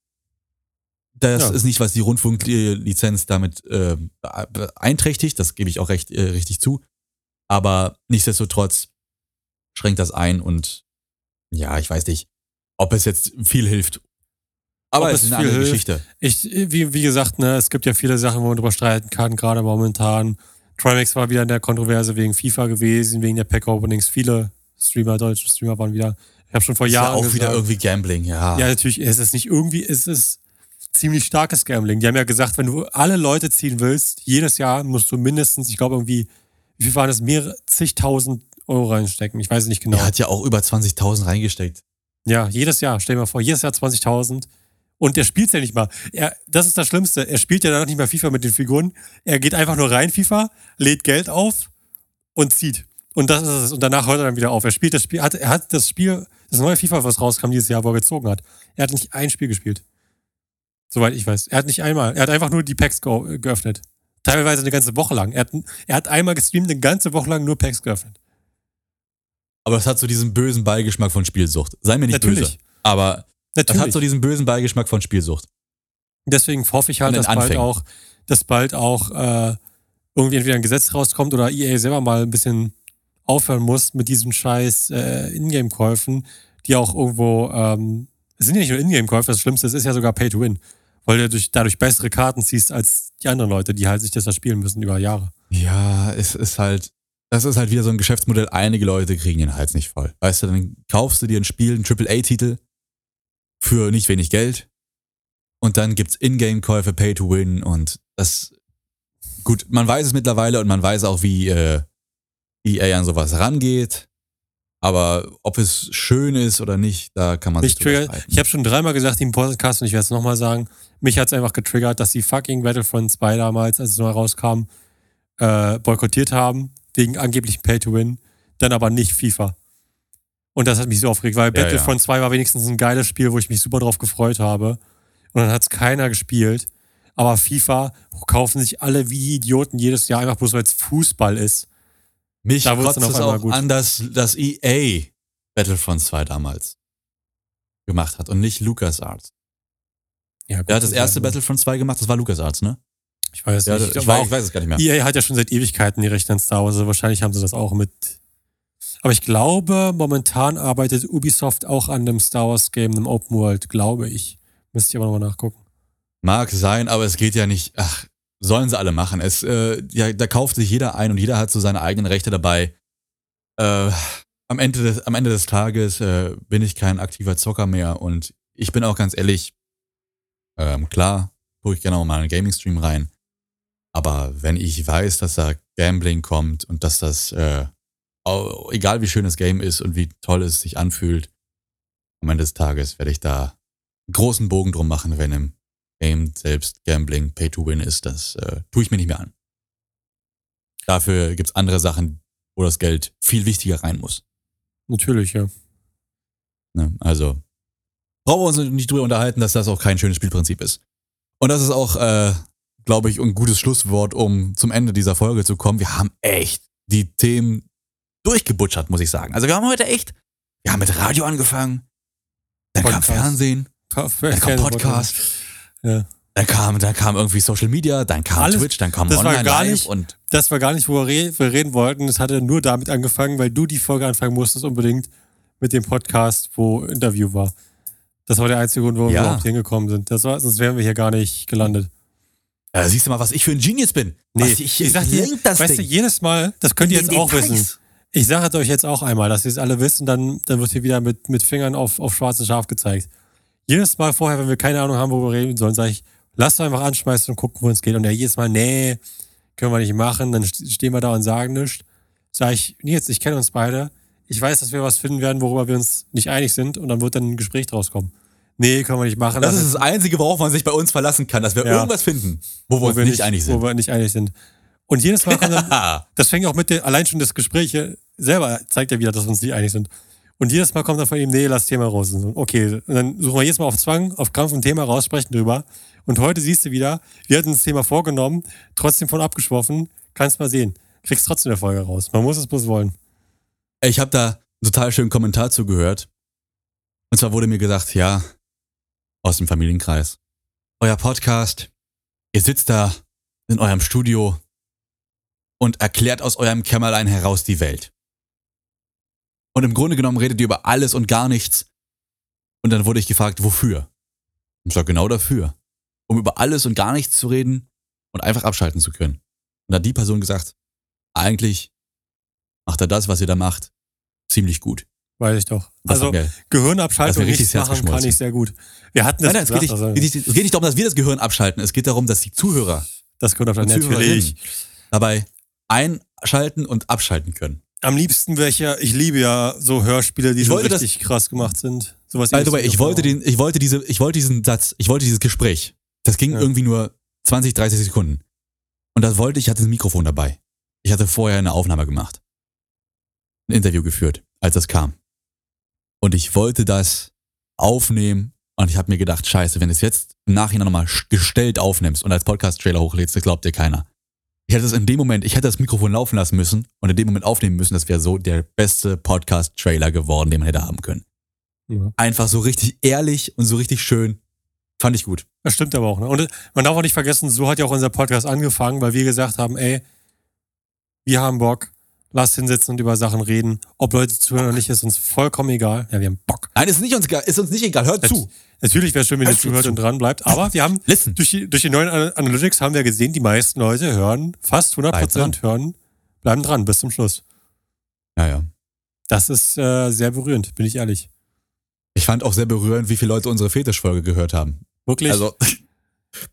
Speaker 1: Das ja. ist nicht, was die Rundfunklizenz damit äh, beeinträchtigt, das gebe ich auch recht, äh, richtig zu. Aber nichtsdestotrotz schränkt das ein und ja, ich weiß nicht, ob es jetzt viel hilft aber es ist eine andere hilft. Geschichte.
Speaker 2: Ich, wie, wie gesagt, ne, es gibt ja viele Sachen, wo man drüber streiten kann, gerade momentan. Trimax war wieder in der Kontroverse wegen FIFA gewesen, wegen der Pack-Openings. Viele Streamer, deutsche Streamer waren wieder. Ich habe schon vor Jahren.
Speaker 1: Ist ja auch gesagt, wieder irgendwie Gambling, ja.
Speaker 2: Ja, natürlich ist es nicht irgendwie, ist es ziemlich starkes Gambling. Die haben ja gesagt, wenn du alle Leute ziehen willst, jedes Jahr musst du mindestens, ich glaube irgendwie, wie viel waren das? Mehrere zigtausend Euro reinstecken. Ich weiß es nicht genau.
Speaker 1: Er hat ja auch über 20.000 reingesteckt.
Speaker 2: Ja, jedes Jahr, stell dir mal vor, jedes Jahr 20.000. Und der spielt ja nicht mal. Er, das ist das Schlimmste. Er spielt ja danach nicht mehr FIFA mit den Figuren. Er geht einfach nur rein, FIFA, lädt Geld auf und zieht. Und das ist es. Und danach hört er dann wieder auf. Er spielt das Spiel, hat, er hat das Spiel, das neue FIFA, was rauskam dieses Jahr, wo er gezogen hat. Er hat nicht ein Spiel gespielt. Soweit ich weiß. Er hat nicht einmal. Er hat einfach nur die Packs ge geöffnet. Teilweise eine ganze Woche lang. Er hat, er hat einmal gestreamt, eine ganze Woche lang nur Packs geöffnet.
Speaker 1: Aber es hat so diesen bösen Beigeschmack von Spielsucht. Sei mir nicht Natürlich. böse. Aber Natürlich. Das hat so diesen bösen Beigeschmack von Spielsucht.
Speaker 2: Deswegen hoffe ich halt, dass bald auch, dass bald auch äh, irgendwie entweder ein Gesetz rauskommt oder EA selber mal ein bisschen aufhören muss mit diesen scheiß äh, Ingame-Käufen, die auch irgendwo, ähm, es sind ja nicht nur Ingame-Käufe, das Schlimmste ist, ist ja sogar Pay to Win, weil du durch, dadurch bessere Karten ziehst als die anderen Leute, die halt sich das da spielen müssen über Jahre.
Speaker 1: Ja, es ist halt, das ist halt wieder so ein Geschäftsmodell, einige Leute kriegen den Hals nicht voll. Weißt du, dann kaufst du dir ein Spiel, einen AAA-Titel, für nicht wenig Geld. Und dann gibt's Ingame-Käufe, Pay to Win und das, gut, man weiß es mittlerweile und man weiß auch, wie äh, EA an sowas rangeht. Aber ob es schön ist oder nicht, da kann man
Speaker 2: Mich
Speaker 1: sich
Speaker 2: triggert, ich habe schon dreimal gesagt im Podcast und ich werde es nochmal sagen, mich hat es einfach getriggert, dass die fucking Battlefront 2 damals, als es neu rauskam, äh, boykottiert haben, wegen angeblichen Pay-to-Win, dann aber nicht FIFA. Und das hat mich so aufgeregt, weil
Speaker 1: Ja,
Speaker 2: Battlefront 2 war wenigstens ein geiles Spiel, wo ich mich super drauf gefreut habe. Und dann hat es keiner gespielt. Aber FIFA kaufen sich alle wie Idioten jedes Jahr einfach bloß, weil es Fußball ist.
Speaker 1: Mich
Speaker 2: Da
Speaker 1: kotzt es auch
Speaker 2: gut.
Speaker 1: an, dass das EA Battlefront 2 damals gemacht hat und nicht LucasArts.
Speaker 2: Ja,
Speaker 1: Wer hat das erste
Speaker 2: ja-
Speaker 1: Battlefront 2 gemacht? Das war LucasArts, ne?
Speaker 2: Ich weiß
Speaker 1: Ja,
Speaker 2: nicht.
Speaker 1: ich,
Speaker 2: aber
Speaker 1: weiß, ich weiß es gar nicht mehr.
Speaker 2: EA hat ja schon seit Ewigkeiten die Rechte an Star Wars. Also wahrscheinlich haben sie das auch mit. Aber ich glaube, momentan arbeitet Ubisoft auch an einem Star Wars Game, einem Open World, glaube ich. Müsst ihr aber nochmal nachgucken.
Speaker 1: Mag sein, aber es geht ja nicht. Ach, sollen sie alle machen. Es, äh, ja, da kauft sich jeder ein und jeder hat so seine eigenen Rechte dabei. Äh, am, Ende des, am Ende des Tages äh, bin ich kein aktiver Zocker mehr und ich bin auch ganz ehrlich, ähm, klar, tue ich gerne auch mal einen Gaming-Stream rein. Aber wenn ich weiß, dass da Gambling kommt und dass das, äh, egal wie schön das Game ist und wie toll es sich anfühlt, am Ende des Tages werde ich da einen großen Bogen drum machen, wenn im Game selbst Gambling Pay to Win ist. Das äh, tue ich mir nicht mehr an. Dafür gibt's andere Sachen, wo das Geld viel wichtiger rein muss.
Speaker 2: Natürlich, ja.
Speaker 1: Ne? Also brauchen wir uns nicht drüber unterhalten, dass das auch kein schönes Spielprinzip ist. Und das ist auch, äh, glaube ich, ein gutes Schlusswort, um zum Ende dieser Folge zu kommen. Wir haben echt die Themen durchgebutschert, muss ich sagen. Also wir haben heute echt, wir haben mit Radio angefangen, dann kam
Speaker 2: Podcast.
Speaker 1: Fernsehen, dann kam Podcast,
Speaker 2: Ja.
Speaker 1: dann kam, dann kam irgendwie Social Media, dann kam
Speaker 2: Alles-
Speaker 1: Twitch, dann kam Online Live
Speaker 2: nicht-
Speaker 1: und
Speaker 2: Das war gar nicht, worüber wir reden wollten. Es hatte nur damit angefangen, weil du die Folge anfangen musstest, unbedingt mit dem Podcast, wo Interview war. Das war der einzige Grund, wo wir
Speaker 1: Ja.
Speaker 2: überhaupt hingekommen sind. Das war, sonst wären wir hier gar nicht gelandet.
Speaker 1: äh, siehst du mal, was ich für ein Genius bin.
Speaker 2: Nee,
Speaker 1: was ich,
Speaker 2: ich sag dir,
Speaker 1: das
Speaker 2: weißt
Speaker 1: Ding.
Speaker 2: du, jedes Mal, das könnt ihr jetzt auch
Speaker 1: Details.
Speaker 2: wissen. Ich sage es euch jetzt auch einmal, dass ihr es alle wisst und dann, dann wird hier wieder mit, mit Fingern auf, auf schwarzes Schaf gezeigt. Jedes Mal vorher, wenn wir keine Ahnung haben, wo wir reden sollen, sage ich, lasst einfach anschmeißen und gucken, wo es geht. Und er jedes Mal, nee, können wir nicht machen. Dann st- stehen wir da und sagen nichts. Sag ich, Nils, ich kenne uns beide. Ich weiß, dass wir was finden werden, worüber wir uns nicht einig sind und dann wird dann ein Gespräch draus kommen. Nee, können wir nicht machen.
Speaker 1: Das ist das Einzige, worauf man sich bei uns verlassen kann, dass wir
Speaker 2: Ja.
Speaker 1: irgendwas finden, wo wir uns nicht, einig
Speaker 2: Wo
Speaker 1: sind.
Speaker 2: wir nicht einig sind. Und jedes Mal kommt dann, das fängt auch mit der, allein schon das Gespräch hier selber zeigt ja wieder, dass wir uns nicht einig sind. Und jedes Mal kommt dann von ihm, nee, lass das Thema raus. Und okay, und dann suchen wir jedes Mal auf Zwang, auf Krampf ein Thema raus, sprechen drüber. Und heute siehst du wieder, wir hatten das Thema vorgenommen, trotzdem von abgeschworfen, kannst mal sehen. Kriegst trotzdem eine Folge raus. Man muss es bloß wollen.
Speaker 1: ich habe da einen total schönen Kommentar zugehört. Und zwar wurde mir gesagt, ja, aus dem Familienkreis. Euer Podcast, ihr sitzt da in eurem Studio und erklärt aus eurem Kämmerlein heraus die Welt. Und im Grunde genommen redet ihr über alles und gar nichts. Und dann wurde ich gefragt, wofür? Und ich sag genau dafür. Um über alles und gar nichts zu reden und einfach abschalten zu können. Und da hat die Person gesagt, eigentlich macht er das, was ihr da macht, ziemlich gut.
Speaker 2: Weiß ich doch.
Speaker 1: Das
Speaker 2: also Gehirnabschaltung
Speaker 1: richtig
Speaker 2: machen kann ich sehr gut. Wir hatten das
Speaker 1: nein, nein, es geht,
Speaker 2: also,
Speaker 1: nicht, es geht nicht darum, dass wir das Gehirn abschalten. Es geht darum, dass die Zuhörer
Speaker 2: das Gehirnabschaltung,
Speaker 1: und Zuhörerinnen
Speaker 2: natürlich.
Speaker 1: dabei einschalten und abschalten können.
Speaker 2: Am liebsten welche, ich liebe ja so Hörspiele, die
Speaker 1: Ich
Speaker 2: so
Speaker 1: wollte das-
Speaker 2: richtig krass gemacht sind. Sowas
Speaker 1: By the way, ich wollte, den, ich, wollte diese, ich wollte diesen Satz, ich wollte dieses Gespräch. Das ging
Speaker 2: Ja.
Speaker 1: irgendwie nur 20, 30 Sekunden. Und das wollte ich, ich hatte ein Mikrofon dabei. Ich hatte vorher eine Aufnahme gemacht. Ein Interview geführt, als das kam. Und ich wollte das aufnehmen und ich habe mir gedacht, scheiße, wenn du es jetzt im Nachhinein nochmal gestellt aufnimmst und als Podcast-Trailer hochlädst, das glaubt dir keiner. Ich hätte es in dem Moment, ich hätte das Mikrofon laufen lassen müssen und in dem Moment aufnehmen müssen, das wäre so der beste Podcast-Trailer geworden, den man hätte haben können.
Speaker 2: Ja.
Speaker 1: Einfach so richtig ehrlich und so richtig schön. Fand ich gut.
Speaker 2: Das stimmt aber auch. Ne? Und man darf auch nicht vergessen, so hat ja auch unser Podcast angefangen, weil wir gesagt haben, ey, wir haben Bock, lasst hinsetzen und über Sachen reden. Ob Leute zuhören oder nicht, ist uns vollkommen egal. Ja, wir haben Bock.
Speaker 1: Nein, ist, nicht uns, egal- ist uns nicht egal. Hört zu.
Speaker 2: Natürlich wäre es schön, wenn ihr
Speaker 1: Hört
Speaker 2: zuhört
Speaker 1: zu.
Speaker 2: und dran bleibt. Aber wir haben durch die, durch die neuen Ana- Analytics haben wir gesehen, die meisten Leute hören, fast 100
Speaker 1: Bleibt
Speaker 2: Prozent hören, bleiben dran bis zum Schluss.
Speaker 1: Ja, ja.
Speaker 2: Das ist äh, sehr berührend, bin ich ehrlich.
Speaker 1: Ich fand auch sehr berührend, wie viele Leute unsere Fetischfolge gehört haben.
Speaker 2: Wirklich,
Speaker 1: Also, das,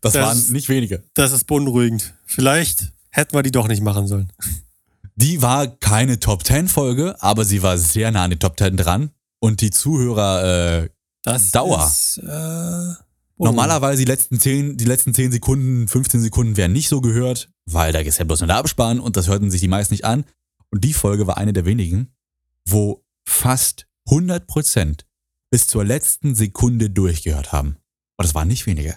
Speaker 2: Das-
Speaker 1: waren nicht wenige.
Speaker 2: das ist beunruhigend. Vielleicht hätten wir die doch nicht machen sollen.
Speaker 1: Die war keine Top 10 Folge, aber sie war sehr nah an die Top 10 dran. Und die Zuhörer, äh,
Speaker 2: Das
Speaker 1: Dauer.
Speaker 2: Ist, äh, oh.
Speaker 1: normalerweise die letzten 10, die letzten 10 Sekunden, 15 Sekunden werden nicht so gehört, weil da ist ja bloß nur der Abspann und das hörten sich die meisten nicht an. Und die Folge war eine der wenigen, wo fast 100% bis zur letzten Sekunde durchgehört haben. Und das waren nicht wenige.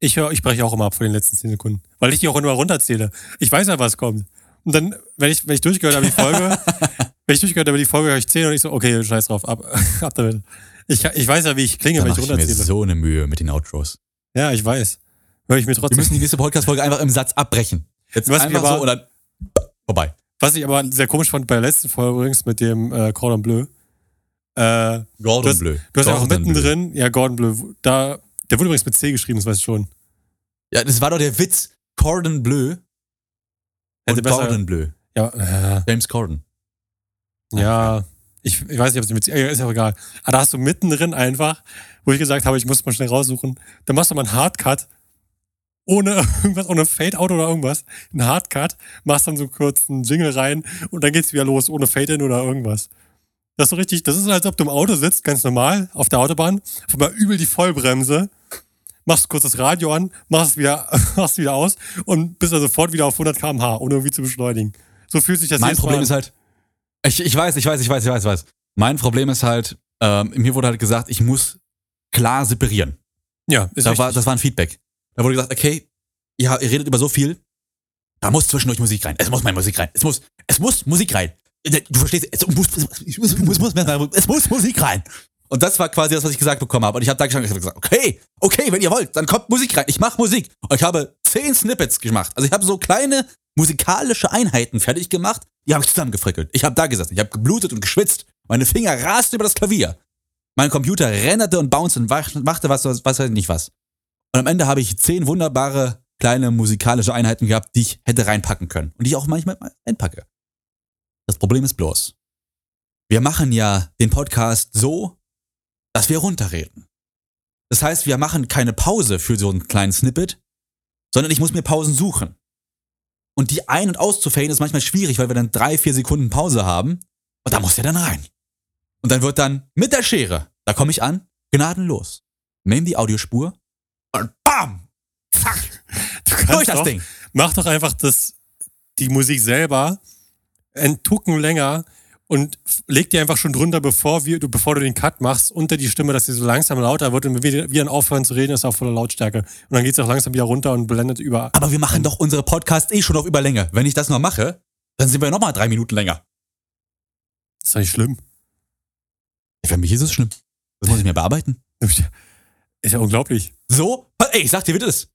Speaker 2: Ich höre, ich breche auch immer ab von den letzten 10 Sekunden, weil ich die auch immer runterzähle. Ich weiß ja, was kommt. Und dann, wenn ich, wenn ich durchgehört habe, die Folge, wenn ich durchgehört habe, die Folge höre ich 10 und ich so, okay, scheiß drauf, ab, ab damit. Ich, ich weiß ja, wie ich klinge,
Speaker 1: Da
Speaker 2: wenn ich
Speaker 1: mache ich mir so eine Mühe mit den Outros.
Speaker 2: Ja, ich weiß. Höre ich mir
Speaker 1: Wir
Speaker 2: trotzdem.
Speaker 1: müssen die nächste Podcast-Folge einfach im Satz abbrechen. Jetzt
Speaker 2: Was
Speaker 1: einfach
Speaker 2: wir aber-
Speaker 1: so und dann vorbei.
Speaker 2: Was ich aber sehr komisch fand bei der letzten Folge übrigens mit dem äh, Cordon Bleu. Äh,
Speaker 1: Gordon
Speaker 2: Du hast-
Speaker 1: Bleu.
Speaker 2: du hast ja auch
Speaker 1: Gordon Bleu.
Speaker 2: mittendrin, ja, Gordon Bleu, da, der wurde übrigens mit C geschrieben, das weißt du schon.
Speaker 1: Ja, das war doch der Witz. Cordon Bleu
Speaker 2: Hätte
Speaker 1: und
Speaker 2: besser-
Speaker 1: Gordon Bleu.
Speaker 2: Ja, äh,
Speaker 1: James Corden.
Speaker 2: ja, ich, ich weiß nicht, ob es mit ist ja auch egal. Aber da hast du mittendrin einfach, wo ich gesagt habe, ich muss mal schnell raussuchen, dann machst du mal einen Hardcut, ohne irgendwas, ohne Fade-Out oder irgendwas, einen Hardcut, machst dann so kurz einen Jingle rein und dann geht's wieder los, ohne Fade-In oder irgendwas. Das ist so richtig, das ist, als ob du im Auto sitzt, ganz normal, auf der Autobahn, auf einmal übel die Vollbremse, machst kurz das Radio an, machst es wieder, machst wieder aus und bist dann sofort wieder auf 100 km/h, ohne irgendwie zu beschleunigen. So fühlt sich das
Speaker 1: mein
Speaker 2: jedes Mal
Speaker 1: Problem
Speaker 2: an.
Speaker 1: ist halt, ich, ich weiß, ich weiß, ich weiß, ich weiß, ich weiß. Mein Problem ist halt, ähm, mir wurde halt gesagt, ich muss klar separieren.
Speaker 2: Ja, ist
Speaker 1: Das war, das war ein Feedback. Da wurde gesagt, okay, ja, ihr redet über so viel, da muss zwischendurch Musik rein. Es muss mal Musik rein. Es muss, es muss Musik rein. Du verstehst, es muss, es muss, es muss, es muss Musik rein. Und das war quasi das, was ich gesagt bekommen habe. Und ich habe da gestanden und gesagt, okay, okay, wenn ihr wollt, dann kommt Musik rein. Ich mache Musik. Und ich habe zehn Snippets gemacht. Also ich habe so kleine musikalische Einheiten fertig gemacht, die habe ich zusammengefrickelt. Ich habe da gesessen, ich habe geblutet und geschwitzt. Meine Finger rasten über das Klavier. Mein Computer renderte und bounced und machte was, was weiß ich nicht was. Und am Ende habe ich zehn wunderbare kleine musikalische Einheiten gehabt, die ich hätte reinpacken können. Und die ich auch manchmal einpacke. Das Problem ist bloß, wir machen ja den Podcast so, dass wir runterreden. Das heißt, wir machen keine Pause für so einen kleinen Snippet, sondern ich muss mir Pausen suchen. Und die ein- und auszufaden ist manchmal schwierig, weil wir dann drei, vier Sekunden Pause haben. Und da muss der dann rein. Und dann wird dann mit der Schere, da komme ich an, gnadenlos. Nimm die Audiospur und bam! Zack!
Speaker 2: Du kannst
Speaker 1: Durch das
Speaker 2: doch,
Speaker 1: Ding.
Speaker 2: Mach doch einfach das, die Musik selber einen Tucken länger und leg die einfach schon drunter, bevor, wir, du, bevor du den Cut machst, unter die Stimme, dass sie so langsam lauter wird und wenn wir, wir dann aufhören zu reden, ist auch voller Lautstärke. Und dann geht es auch langsam wieder runter und blendet über.
Speaker 1: Aber wir machen doch unsere Podcasts eh schon auf Überlänge. Wenn ich das noch mache, dann sind wir nochmal drei Minuten länger.
Speaker 2: Das ist doch nicht schlimm.
Speaker 1: Für mich ist es schlimm. Das muss ich mir bearbeiten.
Speaker 2: Ist ja unglaublich.
Speaker 1: So? Ey, ich sag dir, wie das.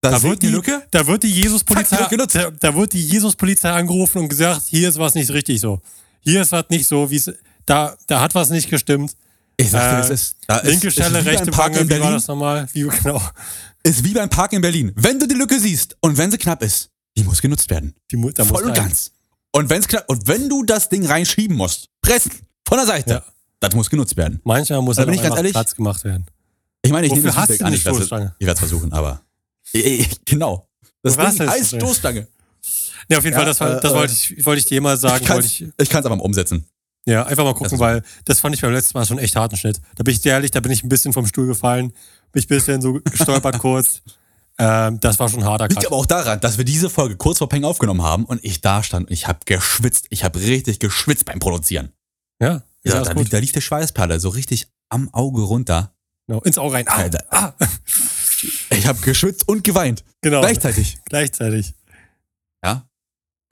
Speaker 1: Da,
Speaker 2: Da wird,
Speaker 1: die
Speaker 2: die,
Speaker 1: Lücke.
Speaker 2: da wird die Jesus-Polizei da, da wird die Jesus-Polizei angerufen und gesagt, hier ist was nicht richtig so. Hier ist was nicht so, wie es. Da, da hat was nicht gestimmt.
Speaker 1: Ich sag dir,
Speaker 2: Äh,
Speaker 1: das ist. Da
Speaker 2: Linke
Speaker 1: ist,
Speaker 2: Stelle,
Speaker 1: ist
Speaker 2: rechte
Speaker 1: Park
Speaker 2: Wange,
Speaker 1: in
Speaker 2: wie war
Speaker 1: Berlin.
Speaker 2: das nochmal? Wie, genau.
Speaker 1: Ist wie beim Park in Berlin. Wenn du die Lücke siehst und wenn sie knapp ist, die muss genutzt werden.
Speaker 2: Die, mu- da
Speaker 1: Voll und ganz. Und wenn's knapp, und wenn du das Ding reinschieben musst, pressen, von der Seite,
Speaker 2: Ja.
Speaker 1: das muss genutzt werden.
Speaker 2: Manchmal muss
Speaker 1: Da bin
Speaker 2: auch
Speaker 1: ich ganz ehrlich.
Speaker 2: Platz gemacht werden.
Speaker 1: Ich meine, ich
Speaker 2: Wofür
Speaker 1: nehme das
Speaker 2: hast
Speaker 1: Feedback an. Ich werde es versuchen, aber. Eh, eh, Genau. Das Ding
Speaker 2: heißt?
Speaker 1: Stoßstange.
Speaker 2: Ja, auf jeden
Speaker 1: Ja,
Speaker 2: Fall, das,
Speaker 1: äh,
Speaker 2: das
Speaker 1: äh,
Speaker 2: wollte, ich, wollte ich dir mal sagen.
Speaker 1: Ich
Speaker 2: ich,
Speaker 1: ich kann's aber mal umsetzen.
Speaker 2: ja, einfach mal gucken,
Speaker 1: Das
Speaker 2: weil das fand ich beim letzten Mal schon echt harten Schnitt. Da bin ich dir ehrlich, da bin ich ein bisschen vom Stuhl gefallen, bin ich ein bisschen so gestolpert kurz. Ähm, das war schon harter
Speaker 1: Liegt
Speaker 2: Cut.
Speaker 1: aber auch daran, dass wir diese Folge kurz vor Peng aufgenommen haben und ich da stand und ich habe geschwitzt. Ich habe richtig geschwitzt beim Produzieren.
Speaker 2: Ja,
Speaker 1: Ja, da, lief, da lief der Schweißperle so richtig am Auge runter.
Speaker 2: Genau, ins Auge rein. Ah,
Speaker 1: Alter.
Speaker 2: ah.
Speaker 1: Ich habe geschwitzt und geweint.
Speaker 2: Genau,
Speaker 1: Gleichzeitig.
Speaker 2: gleichzeitig.
Speaker 1: Ja.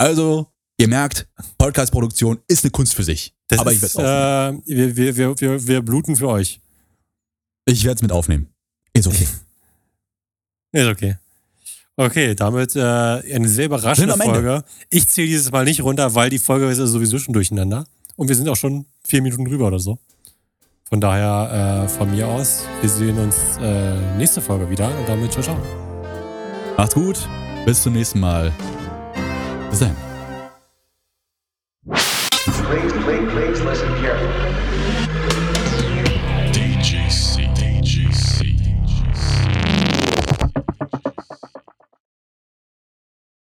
Speaker 1: Also, ihr merkt, Podcast-Produktion ist eine Kunst für sich.
Speaker 2: Das
Speaker 1: aber ich
Speaker 2: ist,
Speaker 1: werde es
Speaker 2: äh, wir, wir, wir, wir, bluten für euch.
Speaker 1: ich werd's mit aufnehmen. Ist okay.
Speaker 2: Ist okay. Okay, damit äh, eine sehr überraschende. Folge. Ich zähle dieses Mal nicht runter, weil die Folge ist ja sowieso schon durcheinander. Und wir sind auch schon vier Minuten drüber oder so. Von daher äh, von mir aus, wir sehen uns äh, nächste Folge wieder und damit ciao, ciao.
Speaker 1: Macht's gut. Bis zum nächsten Mal. Bis